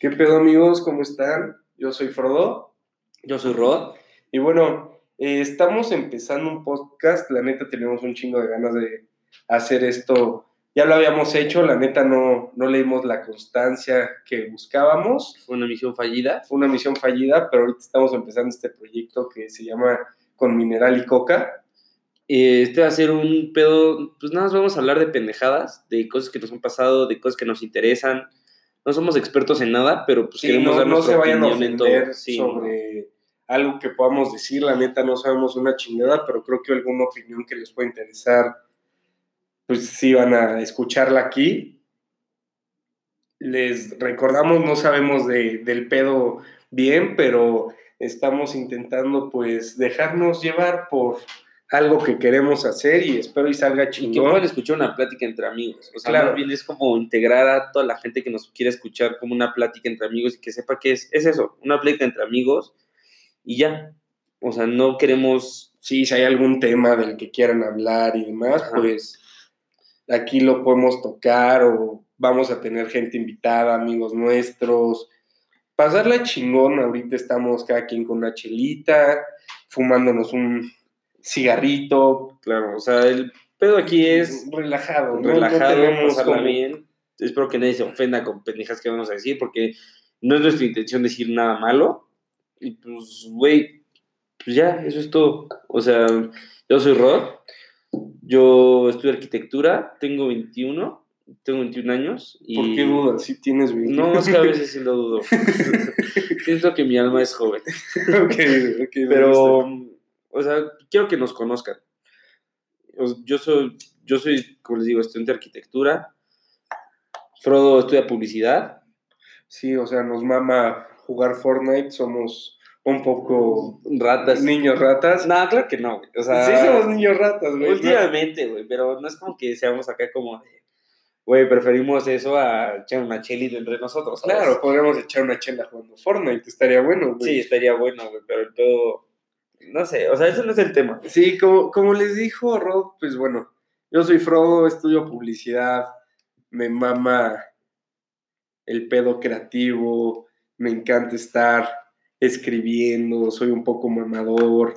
¿Qué pedo amigos? ¿Cómo están? Yo soy Frodo. Yo soy Rod. Y bueno, eh, estamos empezando un podcast. La neta tenemos un chingo de ganas de hacer esto. Ya lo habíamos hecho, la neta no, no leímos la constancia que buscábamos. Fue una misión fallida. Fue una misión fallida, pero ahorita estamos empezando este proyecto que se llama Con Mineral y Coca. Eh, Este va a ser un pedo, pues nada más vamos a hablar de pendejadas, de cosas que nos han pasado, de cosas que nos interesan. No somos expertos en nada, pero pues Sí, queremos no, dar no se vayan a ofender. Sí, sobre algo que podamos decir. La neta no sabemos una chingada, pero creo que alguna opinión que les pueda interesar, pues sí van a escucharla aquí. Les recordamos, no sabemos de- del pedo bien, pero estamos intentando pues dejarnos llevar por algo que queremos hacer y espero y salga Y que chingón. puedan escuchar una plática entre amigos. O sea, Claro. bien es como integrar a toda la gente que nos quiere escuchar como una plática entre amigos y que sepa que es, es eso, una plática entre amigos y ya. O sea, no queremos Sí, si hay algún tema del que quieran hablar y demás, Ajá. pues aquí lo podemos tocar o vamos a tener gente invitada, amigos nuestros. Pasarla chingón, ahorita estamos cada quien con una chelita, fumándonos un cigarrito, Claro, o sea, el pedo aquí es relajado, ¿no? No relajado, tenemos pasarla bien. Espero que nadie se ofenda con pendejas que vamos a decir, porque no es nuestra intención decir nada malo. Y pues, güey, pues ya, eso es todo. O sea, yo soy Rod, yo estudio arquitectura, tengo 21, tengo 21 años. Y... ¿Por qué dudas? Si tienes 20. No, es que a veces sí lo dudo. Siento que mi alma es joven. ok, ok, Pero. O sea, quiero que nos conozcan. Yo soy, yo soy, como les digo, estudiante de arquitectura. Frodo estudia publicidad. Sí, o sea, nos mama jugar Fortnite, somos un poco Ratas. niños ratas. No, claro que no, güey. O sea, sí, somos niños ratas, güey. últimamente, güey, pero no es como que seamos acá como güey, preferimos eso a echar una chelita entre nosotros. ¿sabes? Claro, podríamos echar una chela jugando Fortnite, estaría bueno, güey. Sí, estaría bueno, güey, pero el pedo, no sé, o sea, eso no es el tema. Sí, como, como les dijo Rod, pues bueno, yo soy Frodo, estudio publicidad, me mama el pedo creativo, me encanta estar escribiendo, soy un poco mamador,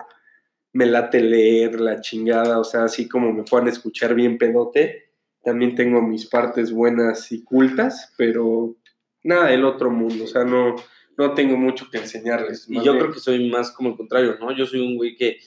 me late leer la chingada, o sea, así como me puedan escuchar bien pedote, también tengo mis partes buenas y cultas, pero nada del otro mundo, o sea, no, no tengo mucho que enseñarles. Y yo bien- creo que soy más como el contrario, ¿no? Yo soy un güey que,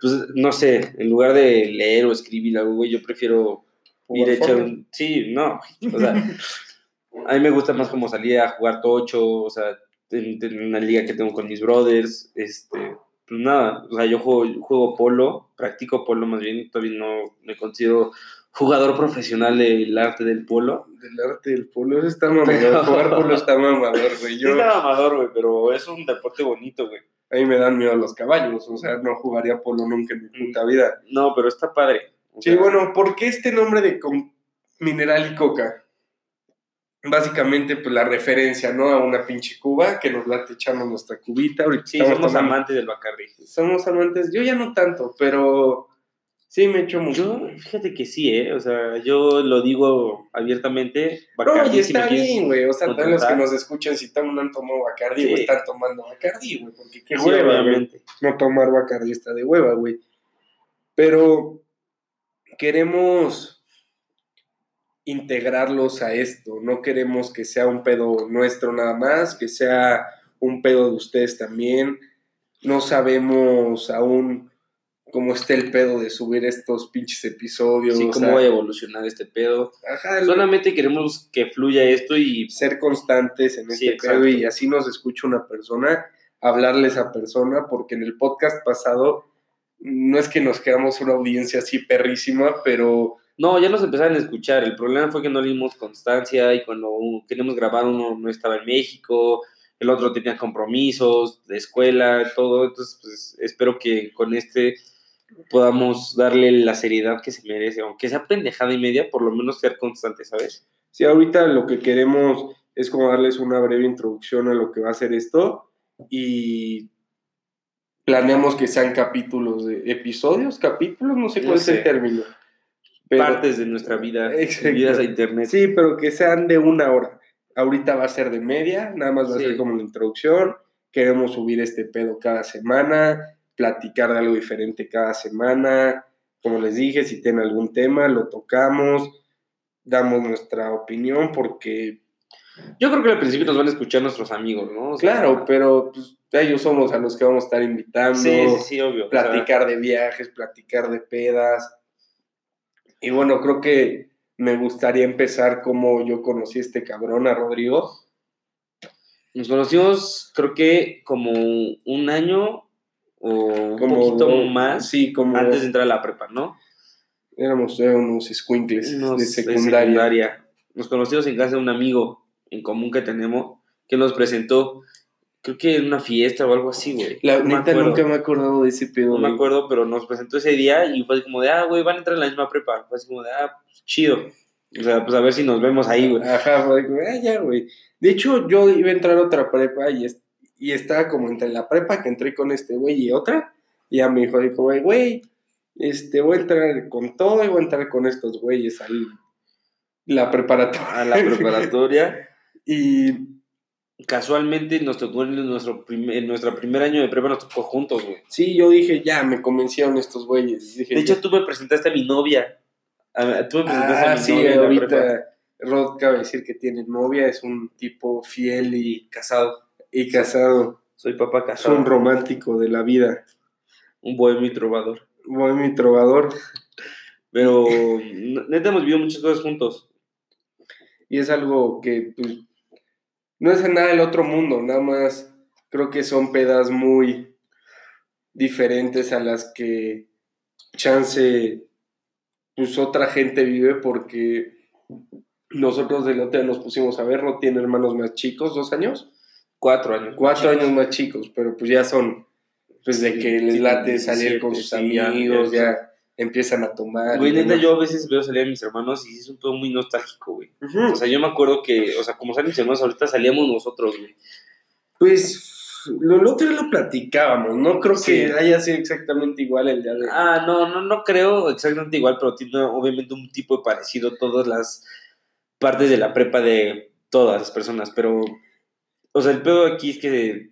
pues, no sé, en lugar de leer o escribir algo, güey, yo prefiero ir a echar un... Sí, no, o sea, a mí me gusta más como salir a jugar tocho, o sea, en, en una liga que tengo con mis brothers, este, pues nada, o sea, yo juego, juego polo, practico polo más bien, todavía no me considero jugador profesional del arte del polo. Del arte del polo, eso está mamador. Pero- Jugar polo está mamador, güey. Sí Yo, está amador, güey, pero es un deporte bonito, güey. a mí me dan miedo los caballos, o sea, no jugaría polo nunca en mi puta vida. No, pero está padre. Sí, sea, bueno, ¿por qué este nombre de con- mineral y coca? Básicamente, pues la referencia, ¿no? A una pinche cuba que nos late echando nuestra cubita. Ahorita Sí, somos tomando- amantes del Bacardi. Somos amantes. Yo ya no tanto, pero sí me echo mucho. Yo, fíjate que sí, ¿eh? O sea, yo lo digo abiertamente. No, Bacardi, y si me está quieres bien, güey. O sea, también los que nos escuchan, si toman, han tomado Bacardi, Sí. o están tomando Bacardi, güey. Porque qué Sí, hueva, güey. no tomar Bacardi está de hueva, güey. Pero queremos integrarlos a esto, no queremos que sea un pedo nuestro nada más, que sea un pedo de ustedes también. No sabemos aún cómo está el pedo de subir estos pinches episodios. Sí, cómo va a evolucionar este pedo. ajá, Solamente queremos que fluya esto y ser constantes en Sí, este pedo y así nos escucha una persona, hablarle a esa persona, porque en el podcast pasado no es que nos quedamos una audiencia así perrísima, pero No, ya nos empezaron a escuchar. El problema fue que no le dimos constancia y cuando queríamos grabar uno no estaba en México, el otro tenía compromisos de escuela, todo. Entonces, pues espero que con este podamos darle la seriedad que se merece, aunque sea pendejada y media, por lo menos ser constante, ¿sabes? sí, ahorita lo que queremos es como darles una breve introducción a lo que va a ser esto y planeamos que sean capítulos de episodios, capítulos, no sé No cuál es el término. Pero- Partes de nuestra vida, subidas a internet. Sí, pero que sean de una hora. ahorita va a ser de media, nada más va Sí. a ser como la introducción. Queremos subir este pedo cada semana, platicar de algo diferente cada semana. Como les dije, si tienen algún tema, lo tocamos, damos nuestra opinión, porque, Yo creo que al principio nos van a escuchar nuestros amigos, ¿no? O sea, claro, pero pues, ellos somos a los que vamos a estar invitando. Sí, sí, sí, obvio. o sea, platicar de viajes, platicar de pedas. Y bueno, creo que me gustaría empezar como yo conocí a este cabrón, a Rodrigo. nos conocimos, creo que como un año o un Como poquito más Sí, como antes de entrar a la prepa, ¿no? éramos unos squinkles Unos de de secundaria. Nos conocimos en casa de un amigo en común que tenemos que nos presentó, creo que en una fiesta o algo así, güey. La No neta nunca me he acordado de ese pedo. No me güey. acuerdo, pero nos presentó ese día y fue así como de, ah, güey, van a entrar en la misma prepa. Fue así como de, ah, pues, chido. O sea, pues a ver si nos vemos ahí, güey. Ajá, fue como, ah, ya, güey. De hecho, yo iba a entrar a otra prepa y, es- y estaba como entre la prepa que entré con este güey y otra. Y ya me dijo, así como, güey, este, voy a entrar con todo y voy a entrar con estos güeyes al la preparatoria. A la preparatoria. Y Casualmente nos tocó en nuestro, prim- en nuestro primer año de prepa, nos tocó juntos, güey. sí, yo dije, ya, me convencieron estos güeyes. Dije, De hecho, tú me presentaste a mi novia. A- tú me presentaste a ah, mi sí, novia ahorita Rod cabe decir que tiene novia, es un tipo fiel y, Casado. y casado. Soy papá Es casado. un romántico de la vida. un bohemio y trovador. Buen mi trovador. Pero neta hemos vivido muchas cosas juntos. Y es algo que pues, no es nada del otro mundo, nada más creo que son pedas muy diferentes a las que chance pues otra gente vive porque nosotros del hotel nos pusimos a ver, no tiene hermanos más chicos, dos años, Cuatro años. cuatro años más chicos, pero pues ya son pues de Sí, que les late salir con 17, sus amigos, ya. Empiezan a tomar. Güey, neta, yo a veces veo salir a mis hermanos y es un pedo muy nostálgico, güey. O sea, yo me acuerdo que, o sea, como salen mis hermanos, ahorita salíamos nosotros, güey. Pues lo, el otro lo platicábamos, no creo Sí. que haya sido exactamente igual el día de Ah, no, no, no creo exactamente igual, pero tiene obviamente un tipo de parecido todas las partes de la prepa de todas las personas, pero, o sea, el pedo aquí es que,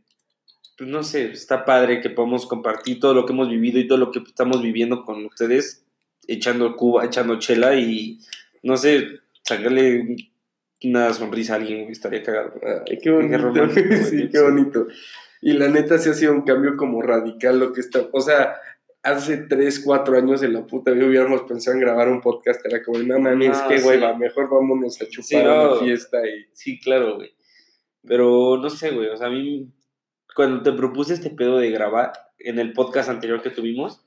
pues no sé, está padre que podamos compartir todo lo que hemos vivido y todo lo que estamos viviendo con ustedes, echando cuba, echando chela y, no sé, sacarle una sonrisa a alguien, güey, estaría cagado. Ay, qué bonito. Qué sí, qué bonito. Y la neta sí ha sido un cambio como radical lo que está. O sea, hace 3, 4 años en la puta vida hubiéramos pensado en grabar un podcast. Era como, no mames, Ah, qué sí. hueva, mejor vámonos a chupar Sí, a no. la fiesta y. Sí, claro, güey. Pero no sé, güey. O sea, a mí, cuando te propuse este pedo de grabar en el podcast anterior que tuvimos,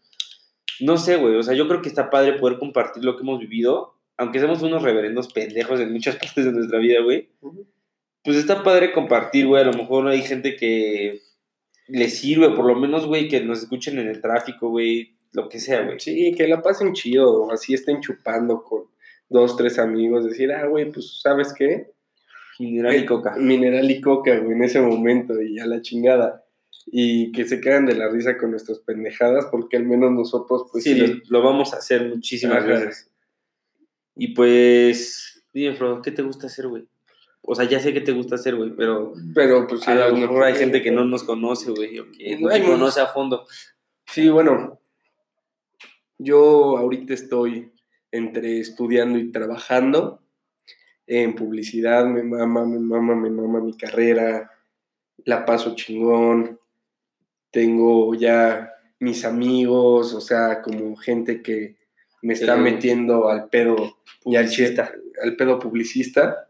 no sé, güey. O sea, yo creo que está padre poder compartir lo que hemos vivido, aunque seamos unos reverendos pendejos en muchas partes de nuestra vida, güey. Pues está padre compartir, güey. A lo mejor hay gente que le sirve, por lo menos, güey, que nos escuchen en el tráfico, güey. Lo que sea, güey. Sí, que la pasen chido, así estén chupando con dos, tres amigos. Decir, ah, güey, pues, ¿sabes qué? Mineral y coca. Mineral y coca, güey, en ese momento, y a la chingada. Y que se quedan de la risa con nuestras pendejadas, porque al menos nosotros, pues sí, sí. Lo, lo vamos a hacer muchísimas Ajá. veces. Y pues, dime, Frodo, ¿qué te gusta hacer, güey? O sea, ya sé que te gusta hacer, güey, pero Pero pues sí, a lo mejor hay gente que no nos conoce, güey, o que no muchos. conoce a fondo. Sí, bueno, yo ahorita estoy entre estudiando y trabajando en publicidad, me mama, me mama, me mama mi carrera, la paso chingón, tengo ya mis amigos, o sea, como gente que me está Sí. metiendo al pedo y al, al pedo publicista.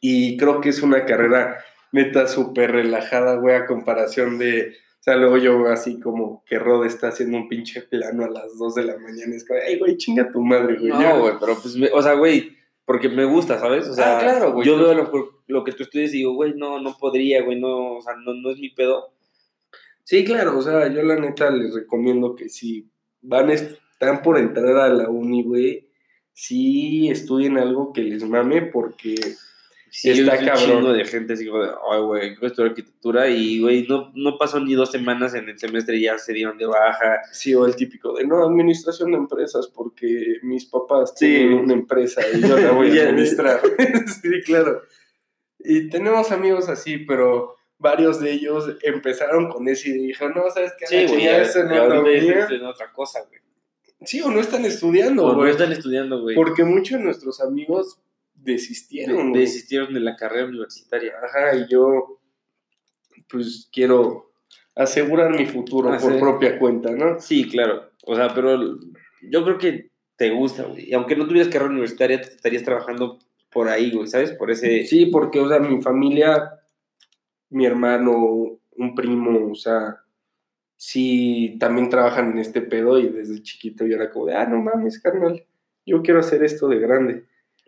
Y creo que es una carrera neta súper relajada, güey, a comparación de... O sea, luego yo así como que Rod está haciendo un pinche plano a las 2 de la mañana. Es como, ay, güey, chinga tu madre, güey. ya". No, güey, pero pues, o sea, güey, porque me gusta, ¿sabes? O sea, Ah, claro, güey. yo veo lo, lo que tú estudias y digo, güey, no, no podría, güey, no, o sea, no, no es mi pedo. Sí, claro, o sea, yo la neta les recomiendo que si van, est- están por entrar a la uni, güey, sí estudien algo que les mame porque... Sí, Está un cabrón. chingo de gente así como de, ay, güey, quiero estudiar arquitectura y, güey, no, no pasó ni dos semanas en el semestre y ya se dieron de baja. Sí, o el típico de, no, administración de empresas porque mis papás Sí. tienen una empresa y yo la voy a administrar. sí, claro. Y tenemos amigos así, pero varios de ellos empezaron con ese y dijeron, no, ¿sabes qué? Sí, güey, ya, eso no ya es lo ahorita mío". están en otra cosa, güey. Sí, o no están estudiando, O no güey. están estudiando, güey. Porque muchos de nuestros amigos desistieron, güey. Desistieron de la carrera universitaria. Ajá, y yo, pues, quiero asegurar mi futuro Ah, por sí. propia cuenta, ¿no? Sí, claro. O sea, pero yo creo que te gusta, güey. Y aunque no tuvieras carrera universitaria, te estarías trabajando por ahí, güey, ¿sabes? Por ese... Sí, porque, o sea, mi familia, mi hermano, un primo, o sea, sí, también trabajan en este pedo y desde chiquito yo era como de, ah, no mames, carnal, yo quiero hacer esto de grande.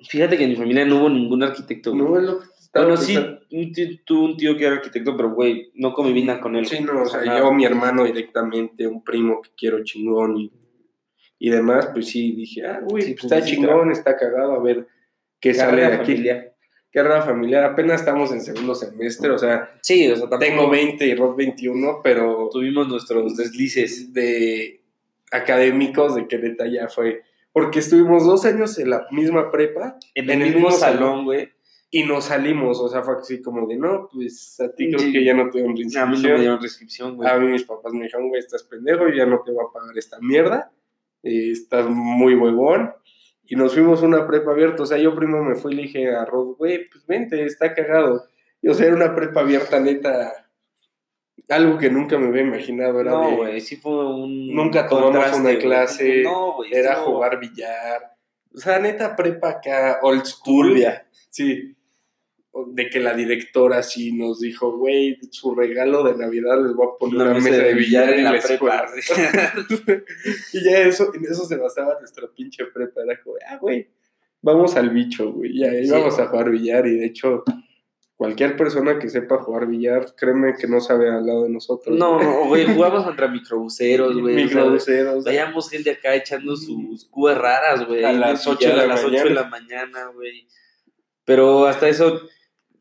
Fíjate que en mi familia no hubo ningún arquitecto, güey. No es lo que estaba Bueno, sí, un tío- tuve un tío que era arquitecto, pero, güey, no conviví nada con él. Sí, güey. no, o sea, nada. yo, mi hermano directamente, un primo que quiero chingón y, y demás, pues sí, dije, ah, Sí, pues pues, está chingón, está cagado, a ver qué sale de aquí. familiar. Carrera familiar, apenas estamos en segundo semestre, o sea, Sí, o sea, tengo 20 y Rod 21, pero tuvimos nuestros deslices. de académicos de que neta ya fue, porque estuvimos dos años en la misma prepa En el, mismo, salón, güey. y nos salimos, o sea, fue así como de, no, pues a ti creo Sí. que ya no te dieron A mí no me dieron descripción, güey. A mí mis papás me dijeron, güey, estás pendejo, yo ya no te voy a pagar esta mierda, eh, estás muy huevón. Y nos fuimos a una prepa abierta, o sea, yo primero me fui y le dije a Rod, güey, pues vente, está cagado. Y, o sea, era una prepa abierta, neta, algo que nunca me había imaginado, era No, de, güey, sí fue un. Nunca tomamos una clase, No, güey. era jugar billar. O sea, neta, prepa acá, old school. Turbia. Sí. De que la directora sí nos dijo, güey, su regalo de Navidad les voy a poner una, mesa, de billar en la, escuela. y ya eso, en eso se basaba nuestra pinche prepa. Era como, ah, güey, vamos al bicho, güey. Ya Sí. íbamos a jugar billar y de hecho, cualquier persona que sepa jugar billar, créeme que no sabe al lado de nosotros. No, no, güey, jugamos contra microbuseros, güey. o sea, Microbuseros. Veíamos gente acá echando sus cubas raras, güey. A las de ocho de billar, la las 8 de la mañana, güey. Pero hasta eso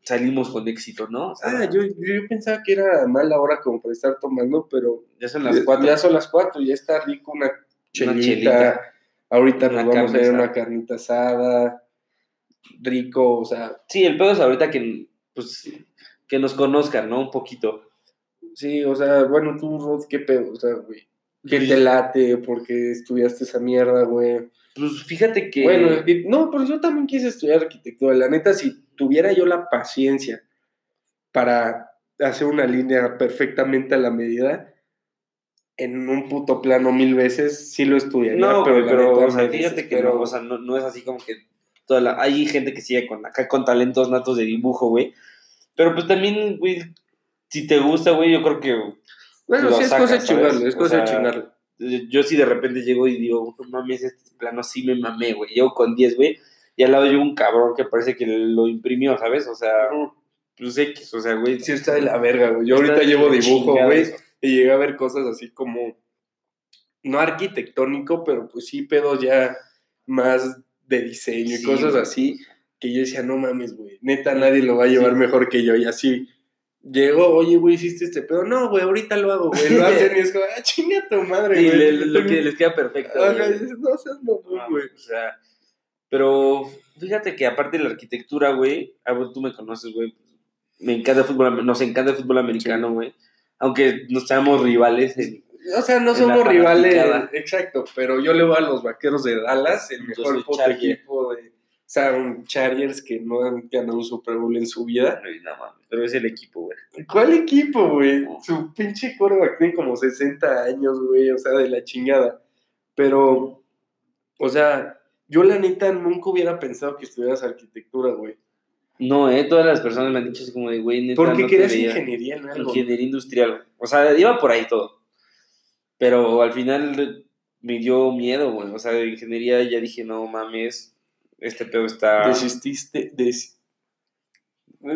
salimos con éxito, ¿no? O sea, Ah, yo, yo pensaba que era mala hora como para estar tomando, pero ya son las 4. Ya son las cuatro, ya está rico una chelita. chelita. Ahorita Una nos vamos a ir a una carnita asada. Rico, o sea, Sí, el pedo es ahorita que, pues, que nos conozcan, ¿no? Un poquito. sí, o sea, bueno, tú, Rod, qué pedo, o sea, güey. ¿Qué te late? porque estudiaste esa mierda, güey? Pues fíjate que. Bueno, no, pero yo también quise estudiar arquitectura. La neta, si tuviera yo la paciencia para hacer una línea perfectamente a la medida, en un puto plano mil veces, sí lo estudiaría. no, pero, pero, la pero neta o sea, fíjate que no, o sea, no, no es así como que toda la, hay gente que sigue con acá con talentos natos de dibujo, güey. Pero pues también, güey, si te gusta, güey, yo creo que Bueno, sí, es sacas, cosa de ¿sabes? chingarle, es O cosa de eh, yo sí de repente llego y digo, no mames, este plano sí me mamé, güey. Llego con 10, güey, y al lado yo un cabrón que parece que lo imprimió, ¿sabes? O sea, pues X, o sea, güey. Sí, está de la verga, güey. Yo ahorita llevo dibujo, güey, eso. y llegué a ver cosas así como, no arquitectónico, pero pues sí pedos ya más de diseño y Sí, cosas güey. Que yo decía, no mames, güey, neta nadie lo va a llevar Sí. mejor que yo, y así. Llegó, oye, güey, hiciste este pedo. No, güey, ahorita lo hago, güey. Lo hacen y es como, ah, chinga tu madre, Y güey. le- lo que les queda perfecto. Ajá, güey. no seas mamón, No, güey. O sea, pero fíjate que aparte de la arquitectura, güey, ah, bueno, tú me conoces, güey, me encanta el fútbol, nos encanta el fútbol americano, güey. Aunque nos seamos rivales, en- O sea, no somos rivales, exacto, pero yo le voy a los vaqueros de Dallas, el mejor equipo de. O sea, un Chargers que no han ganado un Super Bowl en su vida. No mames, pero es el equipo, güey. ¿Cuál equipo, güey? Su pinche quarterback tiene como 60 años, güey, o sea, de la chingada. Pero, o sea, yo la neta nunca hubiera pensado que estudiaras arquitectura, güey. No, eh, todas las personas me han dicho así como de, güey, neta, Porque no querías ingeniería en algo. Ingeniería industrial. O sea, iba por ahí todo. Pero al final me dio miedo, güey. O sea, de ingeniería ya dije, no mames, este pedo está... Desististe, des...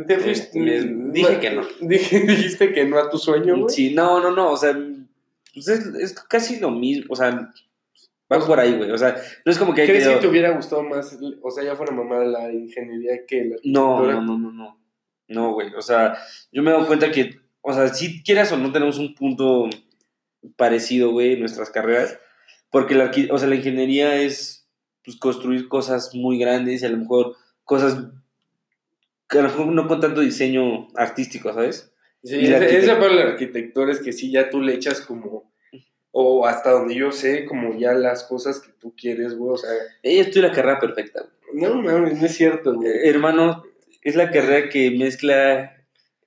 Te fuiste- me- dije que no. Dije- dijiste que no a tu sueño, güey. Sí, no, no, no, o sea, pues es, es casi lo mismo, o sea, va por ahí, güey. O sea, no es como que... hay ¿Crees que- que te hubiera gustado más, o sea, ya fuera mamá la ingeniería que la No, no, no, no, no. No, güey. O sea, yo me he dado cuenta que, o sea, si quieras o no tenemos un punto parecido, güey, en nuestras carreras. Porque la, o sea, la ingeniería es pues, construir cosas muy grandes y a lo mejor cosas que a lo mejor no con tanto diseño artístico, ¿sabes? Sí, Y la ese arquitect- para el arquitector es que sí, ya tú le echas como, o hasta donde yo sé, como ya las cosas que tú quieres, güey, o sea, Ella estudia la carrera perfecta, güey. no mames, no es cierto, güey. Eh, Hermano, es la carrera que mezcla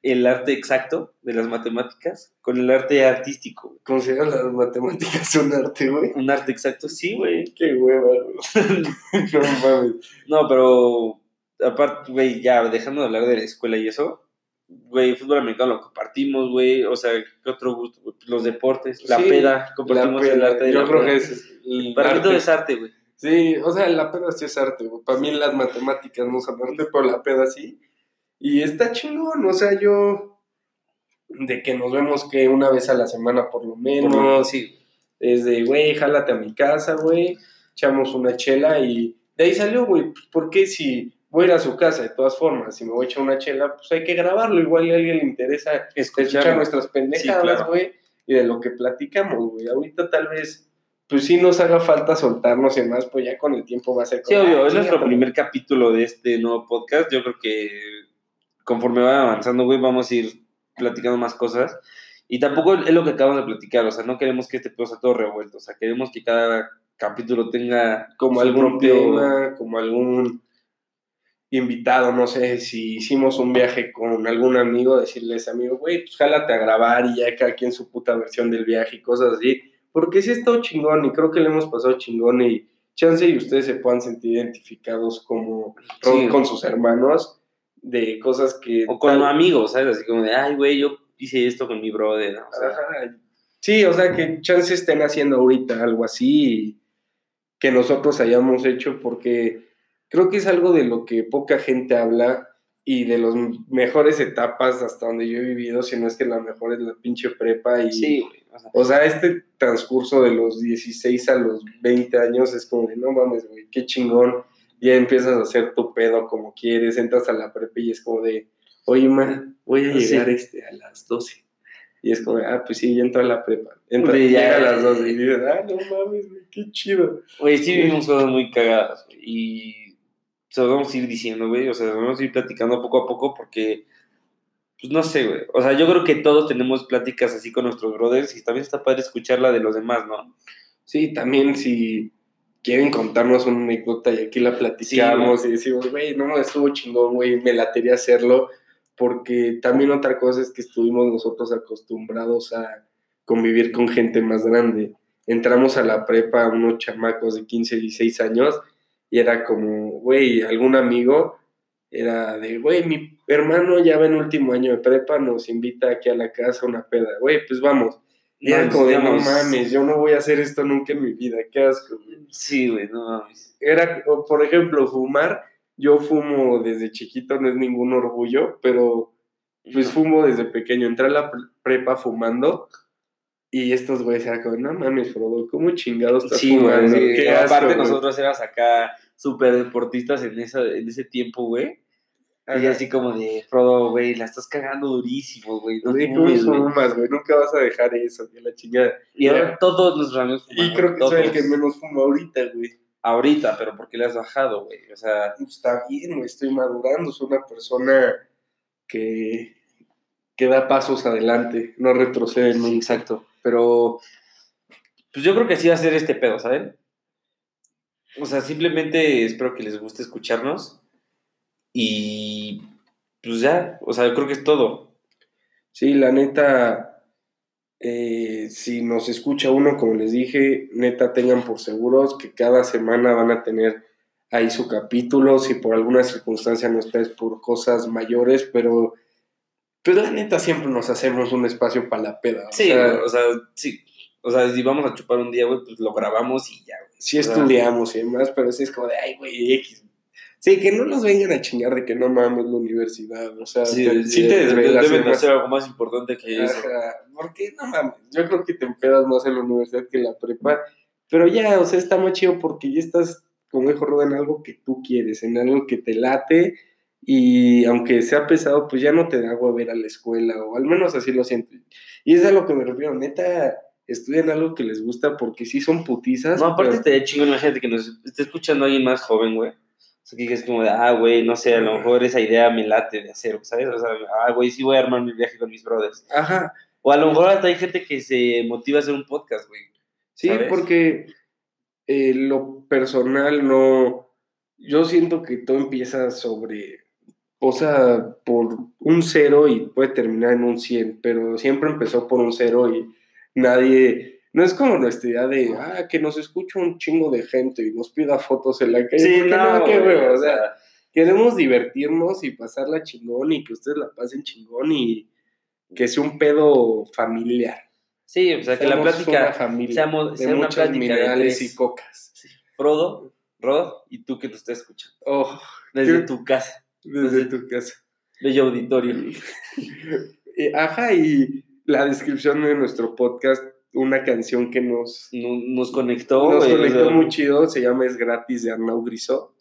el arte exacto de las matemáticas con el arte artístico. güey. ¿Consideras las matemáticas un arte, güey? Un arte exacto, sí, güey. Qué hueva, güey. no mames. No, pero aparte, güey, ya dejando de hablar de la escuela y eso, güey, fútbol americano lo compartimos, güey. O sea, ¿qué otro gusto? Los deportes, la Sí, peda, compartimos La el arte de Yo la creo peda. que es el Para mí todo es arte, güey. Sí, o sea, la peda sí es arte, güey. Para mí las matemáticas no son arte, pero la peda sí. Y está chingón, o sea, yo... De que nos vemos que una vez a la semana por lo menos. Por lo- sí. Es de, güey, jálate a mi casa, güey. Echamos una chela y... De ahí salió, güey. Pues, ¿Por qué si voy a ir a su casa de todas formas? Si me voy a echar una chela, pues hay que grabarlo. Igual a alguien le interesa escuchar Escuchar nuestras pendejadas, claro. güey, y de lo que platicamos, güey. Ahorita tal vez, pues sí nos haga falta soltarnos y más, pues ya con el tiempo va a ser Sí, obvio, "Ah, es nuestro chinga, primer capítulo de este nuevo podcast. Yo creo que conforme va avanzando, güey, vamos a ir platicando más cosas. Y tampoco es lo que acabamos de platicar, o sea, no queremos que este pedo sea todo revuelto, o sea, queremos que cada capítulo tenga como algún propio- tema, como algún invitado, no sé, si hicimos un viaje con algún amigo, decirles, amigo, güey, pues jálate a grabar y ya cada quien su puta versión del viaje y cosas así, porque sí está chingón y creo que le hemos pasado chingón y chance y ustedes se puedan sentir identificados como Sí. con sus hermanos de cosas que... O con tal- amigos, ¿sabes? Así como de, ay, güey, yo hice esto con mi brother. ¿no? O sea, Ajá. Sí, o sea, que chance estén haciendo ahorita algo así que nosotros hayamos hecho porque creo que es algo de lo que poca gente habla y de las mejores etapas hasta donde yo he vivido, si no es que la mejor es la pinche prepa y... sí, güey. O sea, O sea, este transcurso de los 16 a los 20 años es como de, no mames, güey, qué chingón. Ya empiezas a hacer tu pedo como quieres, entras a la prepa y es como de, oye, man, voy a Sí. llegar este, a las 12. Y es como, de, ah, pues sí, ya entro a la prepa. Entra, Sí, ya, llega a las ya. 12 y dices, ah, no mames, güey, qué chido. Güey, sí vivimos cosas muy cagadas, güey, y se lo vamos a ir diciendo, güey, o sea, lo vamos a ir platicando poco a poco porque, pues no sé, güey, o sea, yo creo que todos tenemos pláticas así con nuestros brothers y también está padre escuchar la de los demás, ¿no? Sí, también si quieren contarnos una anécdota y aquí la platicamos y decimos, güey, no, estuvo chingón, güey, me latería hacerlo, porque también otra cosa es que estuvimos nosotros acostumbrados a convivir con gente más grande. Entramos a la prepa unos chamacos de 15, 16 años y era como, güey, algún amigo era de, güey, mi hermano ya va en último año de prepa, nos invita aquí a la casa a una peda, güey, pues vamos. Y era como de, no mames, yo no voy a hacer esto nunca en mi vida, qué asco. güey". Sí, güey, no mames. Era, por ejemplo, fumar. Yo fumo desde chiquito, no es ningún orgullo, pero pues fumo desde pequeño. Entré a la pre- prepa fumando y estos güeyes eran como, no mames, Frodo, ¿cómo chingados estás Sí, güey, fumando? sí. Qué Aparte güey". nosotros éramos acá súper deportistas en, esa, en ese tiempo, güey. Y así como de, Frodo, güey, la estás cagando durísimo, güey. No Güey, ¿cómo fumes, güey". fumas, güey? Nunca vas a dejar eso, que la chingada. Y ahora todos nuestros amigos Y fumamos, creo que soy el que menos fuma ahorita, güey. Ahorita, pero ¿por qué le has bajado, güey? O sea, está bien, güey, estoy madurando, soy una persona que, que da pasos adelante, no retrocede sí, exacto. Pero, pues yo creo que sí va a ser este pedo, ¿saben? O sea, simplemente espero que les guste escucharnos. Y, pues ya, o sea, yo creo que es todo. Sí, la neta, eh, si nos escucha uno, como les dije, neta tengan por seguros que cada semana van a tener ahí su capítulo, si por alguna circunstancia no está es por cosas mayores, pero pues la neta siempre nos hacemos un espacio para la peda. o Sí, sea, o sea, sí. O sea, si vamos a chupar un día, güey, pues lo grabamos y ya, güey. sí o sea, estudiamos y demás, pero sí es como de, ay, güey, X. Sí, que no nos vengan a chingar de que no mames la universidad, o sea, Sí, te- sí, sí te de- desvelas. Deben hacer algo más importante que eso. Porque no mames, yo creo que te empedas más en la universidad que en la prepa, pero ya, o sea, está más chido porque ya estás, como dijo Rubén, en algo que tú quieres, en algo que te late y aunque sea pesado, pues ya no te da ver a la escuela, o al menos así lo siento. Y es a lo que me refiero, neta, estudian algo que les gusta porque sí son putizas. No, aparte pero- estaría chingón, imagínate que nos esté escuchando alguien más joven, güey. O sea, que es como de, ah, güey, no sé, a lo mejor esa idea me late de hacer, ¿sabes? O sea, ah, güey, sí voy a armar mi viaje con mis brothers. Ajá. O a lo mejor hasta hay gente que se motiva a hacer un podcast, güey. Sí, ¿Sabes? porque eh, lo personal no. Yo siento que todo empieza sobre. O sea, por un cero y puede terminar en un 100, pero siempre empezó por un cero y nadie. No es como nuestra idea de, ah, que nos escucha un chingo de gente y nos pida fotos en la calle. Sí, porque no, qué huevo, o sea, queremos divertirnos y pasarla chingón y que ustedes la pasen chingón y que sea un pedo familiar. sí, o sea, que la plática una familia sea, de una plática minerales y cocas. Frodo, Rod y tú que te estás escuchando. Oh, Desde tu casa, desde tu casa. bello auditorio. Ajá, y la descripción de nuestro podcast, una canción que nos, No- Nos conectó, nos o conectó sea, muy chido, se llama Es gratis de Arnau Grisó,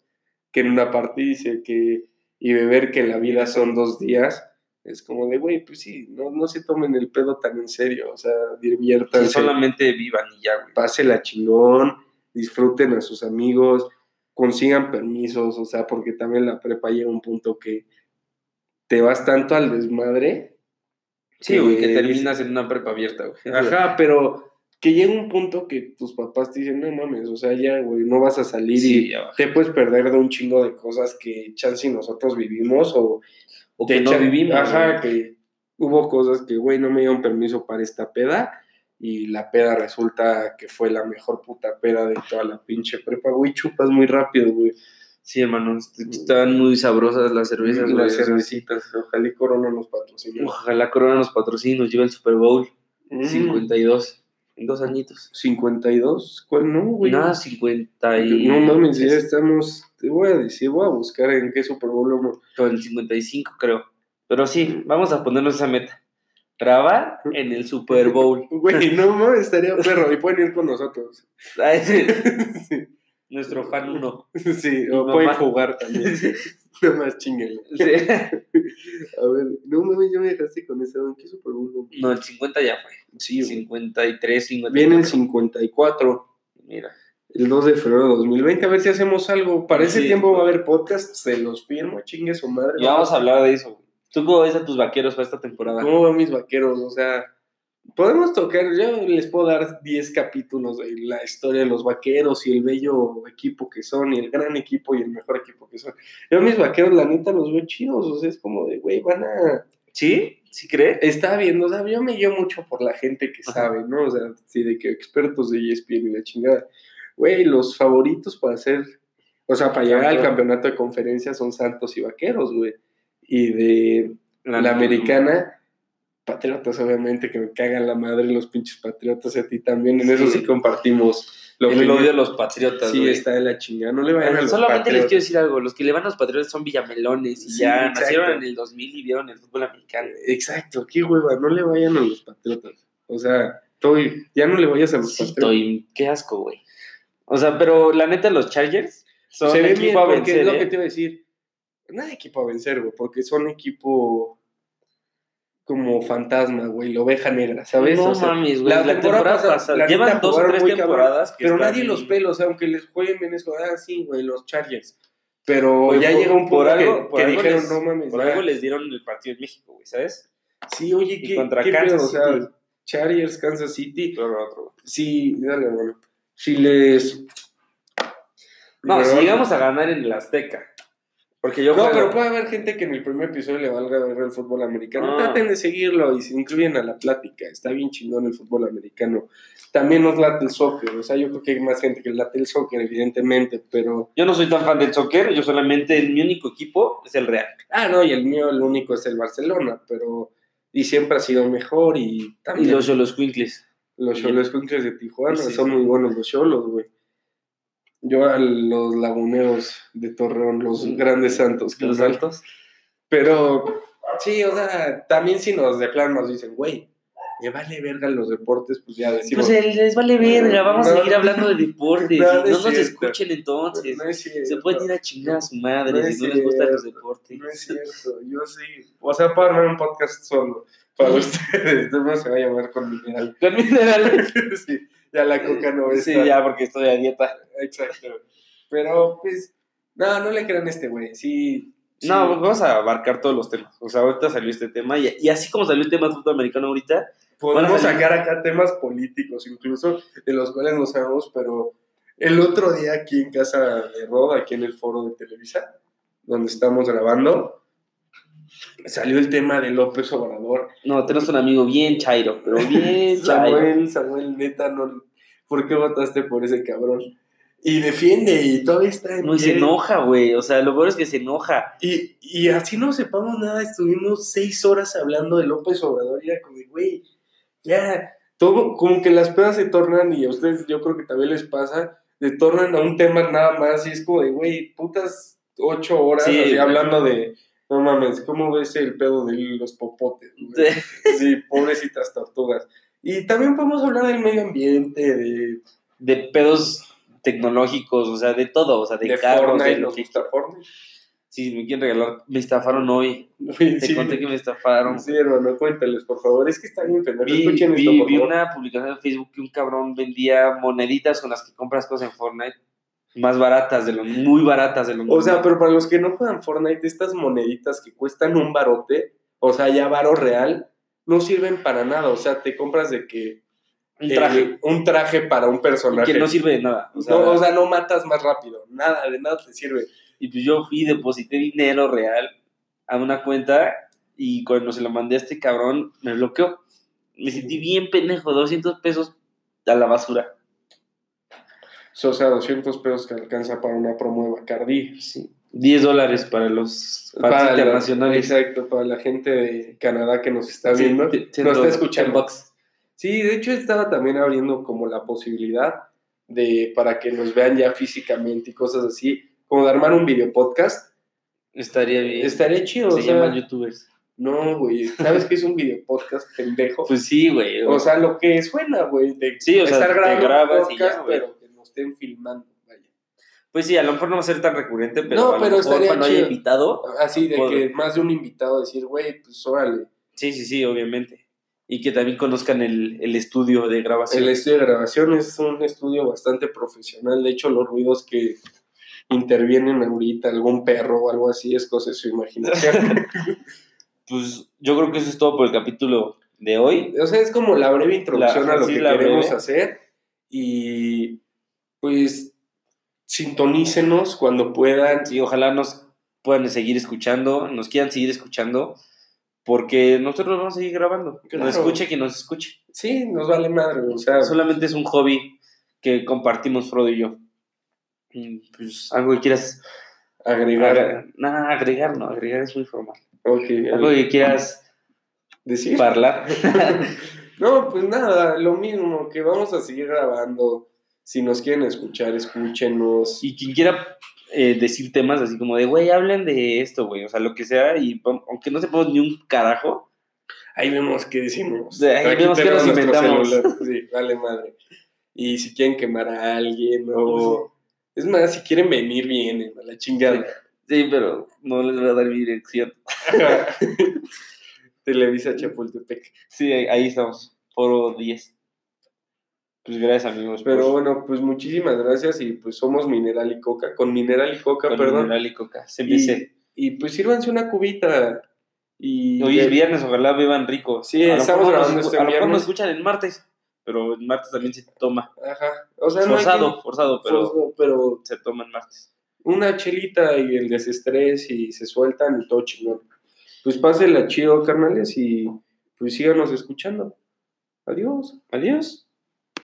que en una parte dice que, y beber que la vida son dos días, es como de, güey, pues sí, no, no se tomen el pedo tan en serio, o sea, diviértanse, solamente vivan y ya, güey. pásela chingón, disfruten a sus amigos, consigan permisos, o sea, porque también la prepa llega a un punto que te vas tanto al desmadre. Sí, güey, que Eh, terminas en una prepa abierta, güey. Ajá, pero que llega un punto que tus papás te dicen, no mames, o sea, ya, güey, no vas a salir Sí, y te puedes perder de un chingo de cosas que chance nosotros vivimos o O que no vivimos. Ajá, güey. que hubo cosas que, güey, no me dieron permiso para esta peda y la peda resulta que fue la mejor puta peda de toda la pinche prepa, güey, chupas muy rápido, güey. Sí, hermano, est- estaban muy sabrosas las cervezas, güey. Las cervecitas, ojalá y Corona nos patrocine. Ojalá Corona nos patrocine nos lleve el Super Bowl Mm, 52 en dos añitos. 52, ¿cuál no, güey? Nada, 50 y... No mames, ya estamos, te voy a decir, voy a buscar en qué Super Bowl lo- Con 55, creo. Pero sí, vamos a ponernos esa meta. Grabar en el Super Bowl. Güey, no mames, estaría perro, y pueden ir con nosotros. Sí, Nuestro fan uno. sí, o mamá. pueden jugar también. Nada más chinguenle. Sí. A ver, no mames, ya me dejaste con esa, ¿en qué Super Bowl? No, el 50 ya fue. Sí, güey. 53, 54. Viene el 54, Mira. el 2 de febrero de 2020, a ver si hacemos algo. Para ese Sí. tiempo va a haber podcast, se los firmo, chingue su madre. Y vamos a hablar de eso. ¿Tú cómo ves a tus vaqueros para esta temporada? ¿Cómo van mis vaqueros? O sea, podemos tocar, yo les puedo dar 10 capítulos de la historia de los vaqueros y el bello equipo que son, y el gran equipo y el mejor equipo que son. Yo mis vaqueros, la neta, los veo chidos, o sea, es como de, güey, van a... ¿Sí? ¿Sí crees? Está viendo, o sea, yo me guío mucho por la gente que Ajá. sabe, ¿no? O sea, sí, de que expertos de ESPN y la chingada. Güey, los favoritos para hacer, o sea, para llegar al campeonato de conferencia son Santos y Vaqueros, güey. Y de la, americana, Patriotas, obviamente, que me cagan la madre los pinches Patriotas y a ti también. En eso Sí. compartimos. Lo El odio a los patriotas, Sí, está de la chingada. No le vayan a los Solamente les quiero decir algo. Los que le van a los patriotas son villamelones y Sí, ya exacto. nacieron en el 2000 y vieron el fútbol americano. Exacto, qué hueva. No le vayan a los Patriotas. O sea, estoy, ya no le vayas a los Sí, Patriotas. estoy... Qué asco, güey. O sea, pero la neta, los Chargers son Se equipo bien a porque vencer, es lo ¿eh? que te iba a decir. No hay equipo a vencer, güey, porque son equipo como fantasma, güey, la oveja negra, ¿sabes? No O sea, mames, güey. La, temporada, pasada. la Llevan dos o tres temporadas que Pero nadie los pelos, aunque les jueguen bien eso, ah, sí, güey, los Chargers. Pero ya por- llega un punto por algo- que, por que algo dijeron, les- no mames, Por ya". algo les dieron el partido en México, güey, ¿sabes? Sí, oye, Y ¿qué, contra qué Kansas pedo? O sea. Chargers, Kansas City, otro, sí, dale, bueno. Si les... No, si llegamos a ganar en el Azteca. Porque yo No, pero puede haber gente que en el primer episodio le valga ver el fútbol americano. Ah. Traten de seguirlo y se incluyen a la plática. Está bien chingón el fútbol americano. También nos late el soccer. O sea, yo creo que hay más gente que late el soccer, evidentemente, pero... Yo no soy tan fan del soccer, yo solamente, mi único equipo es el Real. Ah, no, y el mío, el único es el Barcelona, pero... Y siempre ha sido mejor y Y también los los Quinkles. los Cholos de Tijuana Sí, son muy buenos los Cholos, güey. Yo a los laguneros de Torreón, los grandes santos. Los altos. Pero sí, o sea, también si nos de plano nos dicen, güey, me vale verga los deportes, pues ya decimos. Pues les vale verga, vamos a seguir hablando de deportes. No, nos escuchen entonces. no es cierto. Se pueden ir a chingar a su madre si no les gustan los deportes. No es cierto, yo sí. O sea, para armar un podcast solo para ustedes. No se va a llamar con mineral. Con mineral. sí, ya la coca no es. Sí, ya, porque estoy a dieta. Exacto. Pero, pues, No, no le crean a este güey. Sí. sí. No, vamos a abarcar todos los temas. O sea, ahorita salió este tema y, y así como salió el tema del fútbol americano ahorita, Podemos sacar acá temas políticos, incluso de los cuales no sabemos, pero el otro día aquí en casa de Rod, aquí en el foro de Televisa, donde estamos grabando, salió el tema de López Obrador. no, tenemos un amigo bien chairo, pero bien chairo. Samuel, Samuel, neta, no, ¿por qué votaste por ese cabrón? Y defiende, y todavía está en No, y se enoja, güey. O sea, lo peor es que se enoja. Y, y así no sepamos nada, estuvimos seis horas hablando de López Obrador y era como de, güey, ya, todo, como que las pedas se tornan, y a ustedes yo creo que también les pasa, se tornan a un tema nada más, y es como de, güey, putas ocho horas Sí. así hablando de, no mames, ¿cómo ves el pedo de los popotes? güey? Sí, pobrecitas tortugas. Y también podemos hablar del medio ambiente, de, De pedos tecnológicos, o sea, de todo. O sea, de, de carros, Fortnite, de lo ¿nos que... gusta Fortnite? Sí, me quieren regalar. Me estafaron hoy. Güey, Te sí. conté que me estafaron. Sí, hermano, cuéntales, por favor. Es que está bien pendejo. Vi, Escuchen vi- esto, por vi favor. una publicación en Facebook que un cabrón vendía moneditas con las que compras cosas en Fortnite más baratas, de lo muy baratas de lo O sea, pero para los que no juegan Fortnite, estas moneditas que cuestan un barote, o sea, ya varo real, no sirven para nada. O sea, te compras de que. un eh, traje un traje para un personaje. que no sirve de nada. O sea, no, o sea, no matas más rápido. Nada, de nada te sirve. y pues yo fui y deposité dinero real a una cuenta y cuando se lo mandé a este cabrón me bloqueó. Me sentí bien pendejo, 200 pesos a la basura. O sea, 200 pesos que alcanza para una promo de Bacardi. Sí. 10 dólares para los Para la- internacionales. exacto, para la gente de Canadá que nos está Sí, viendo, te- nos está escuchando. 10 bucks. Sí, de hecho estaba también abriendo como la posibilidad de para que nos vean ya físicamente y cosas así, como de armar un video podcast. Estaría bien. Estaría chido, Se o sea, llaman youtubers. no, güey, ¿sabes qué es un video podcast pendejo? Pues sí, güey. o sea, lo que suena, güey, de Sí, o sea, estar te grabando grabas un y ya, podcast, pero estén filmando, vaya. Pues sí, a lo mejor no va a ser tan recurrente, pero No, a lo pero mejor cuando haya invitado. Así de que más de un invitado decir, güey, pues órale, Sí, sí, sí, obviamente. Y que también conozcan el, el estudio de grabación. El estudio de grabación es un estudio bastante profesional. De hecho, los ruidos que intervienen ahorita, algún perro o algo así, es cosa de su imaginación. Pues yo creo que eso es todo por el capítulo de hoy. o sea, es como la breve introducción La- a lo sí, que queremos breve. hacer. Y pues sintonícenos cuando puedan. Sí, ojalá nos puedan seguir escuchando, nos quieran seguir escuchando, porque nosotros vamos a seguir grabando. Claro. Nos escuche quien nos escuche. Sí, nos vale madre. O sea, Solamente es un hobby que compartimos Frodo y yo. Pues algo que quieras agregar. Nada, agregar no, agregar es muy formal. Ok, Algo que quieras decir. hablar. No, pues nada, lo mismo, que vamos a seguir grabando. Si nos quieren escuchar, escúchenos. Y quien quiera eh, decir temas así como de, güey, hablen de esto, güey, o sea, lo que sea, y aunque no sepamos ni un carajo, Ahí vemos qué decimos. De ahí vemos qué nos inventamos. celular. Sí, vale madre. Y si quieren quemar a alguien o... Es más, si quieren venir, vienen, a la chingada. sí, pero no les voy a dar mi dirección. Televisa Chapultepec. Sí, ahí, ahí estamos, foro 10. Pues gracias, amigos. Pero por- bueno, pues muchísimas gracias y pues somos Mineral y Coca. Con Mineral y Coca, con perdón. mineral y coca, CBC. Y, y pues sírvanse una cubita. Y Hoy es viernes, ojalá beban rico. Sí, A estamos nos grabando este A lo viernes. escuchan el martes, pero el martes también se toma. Ajá. O sea, no Forzado, que- forzado, pero forzado, pero se toma el martes. una chelita y el desestrés y se sueltan y todo chingón. Pues pásenla chido, carnales, y pues síganos escuchando. Adiós. Adiós.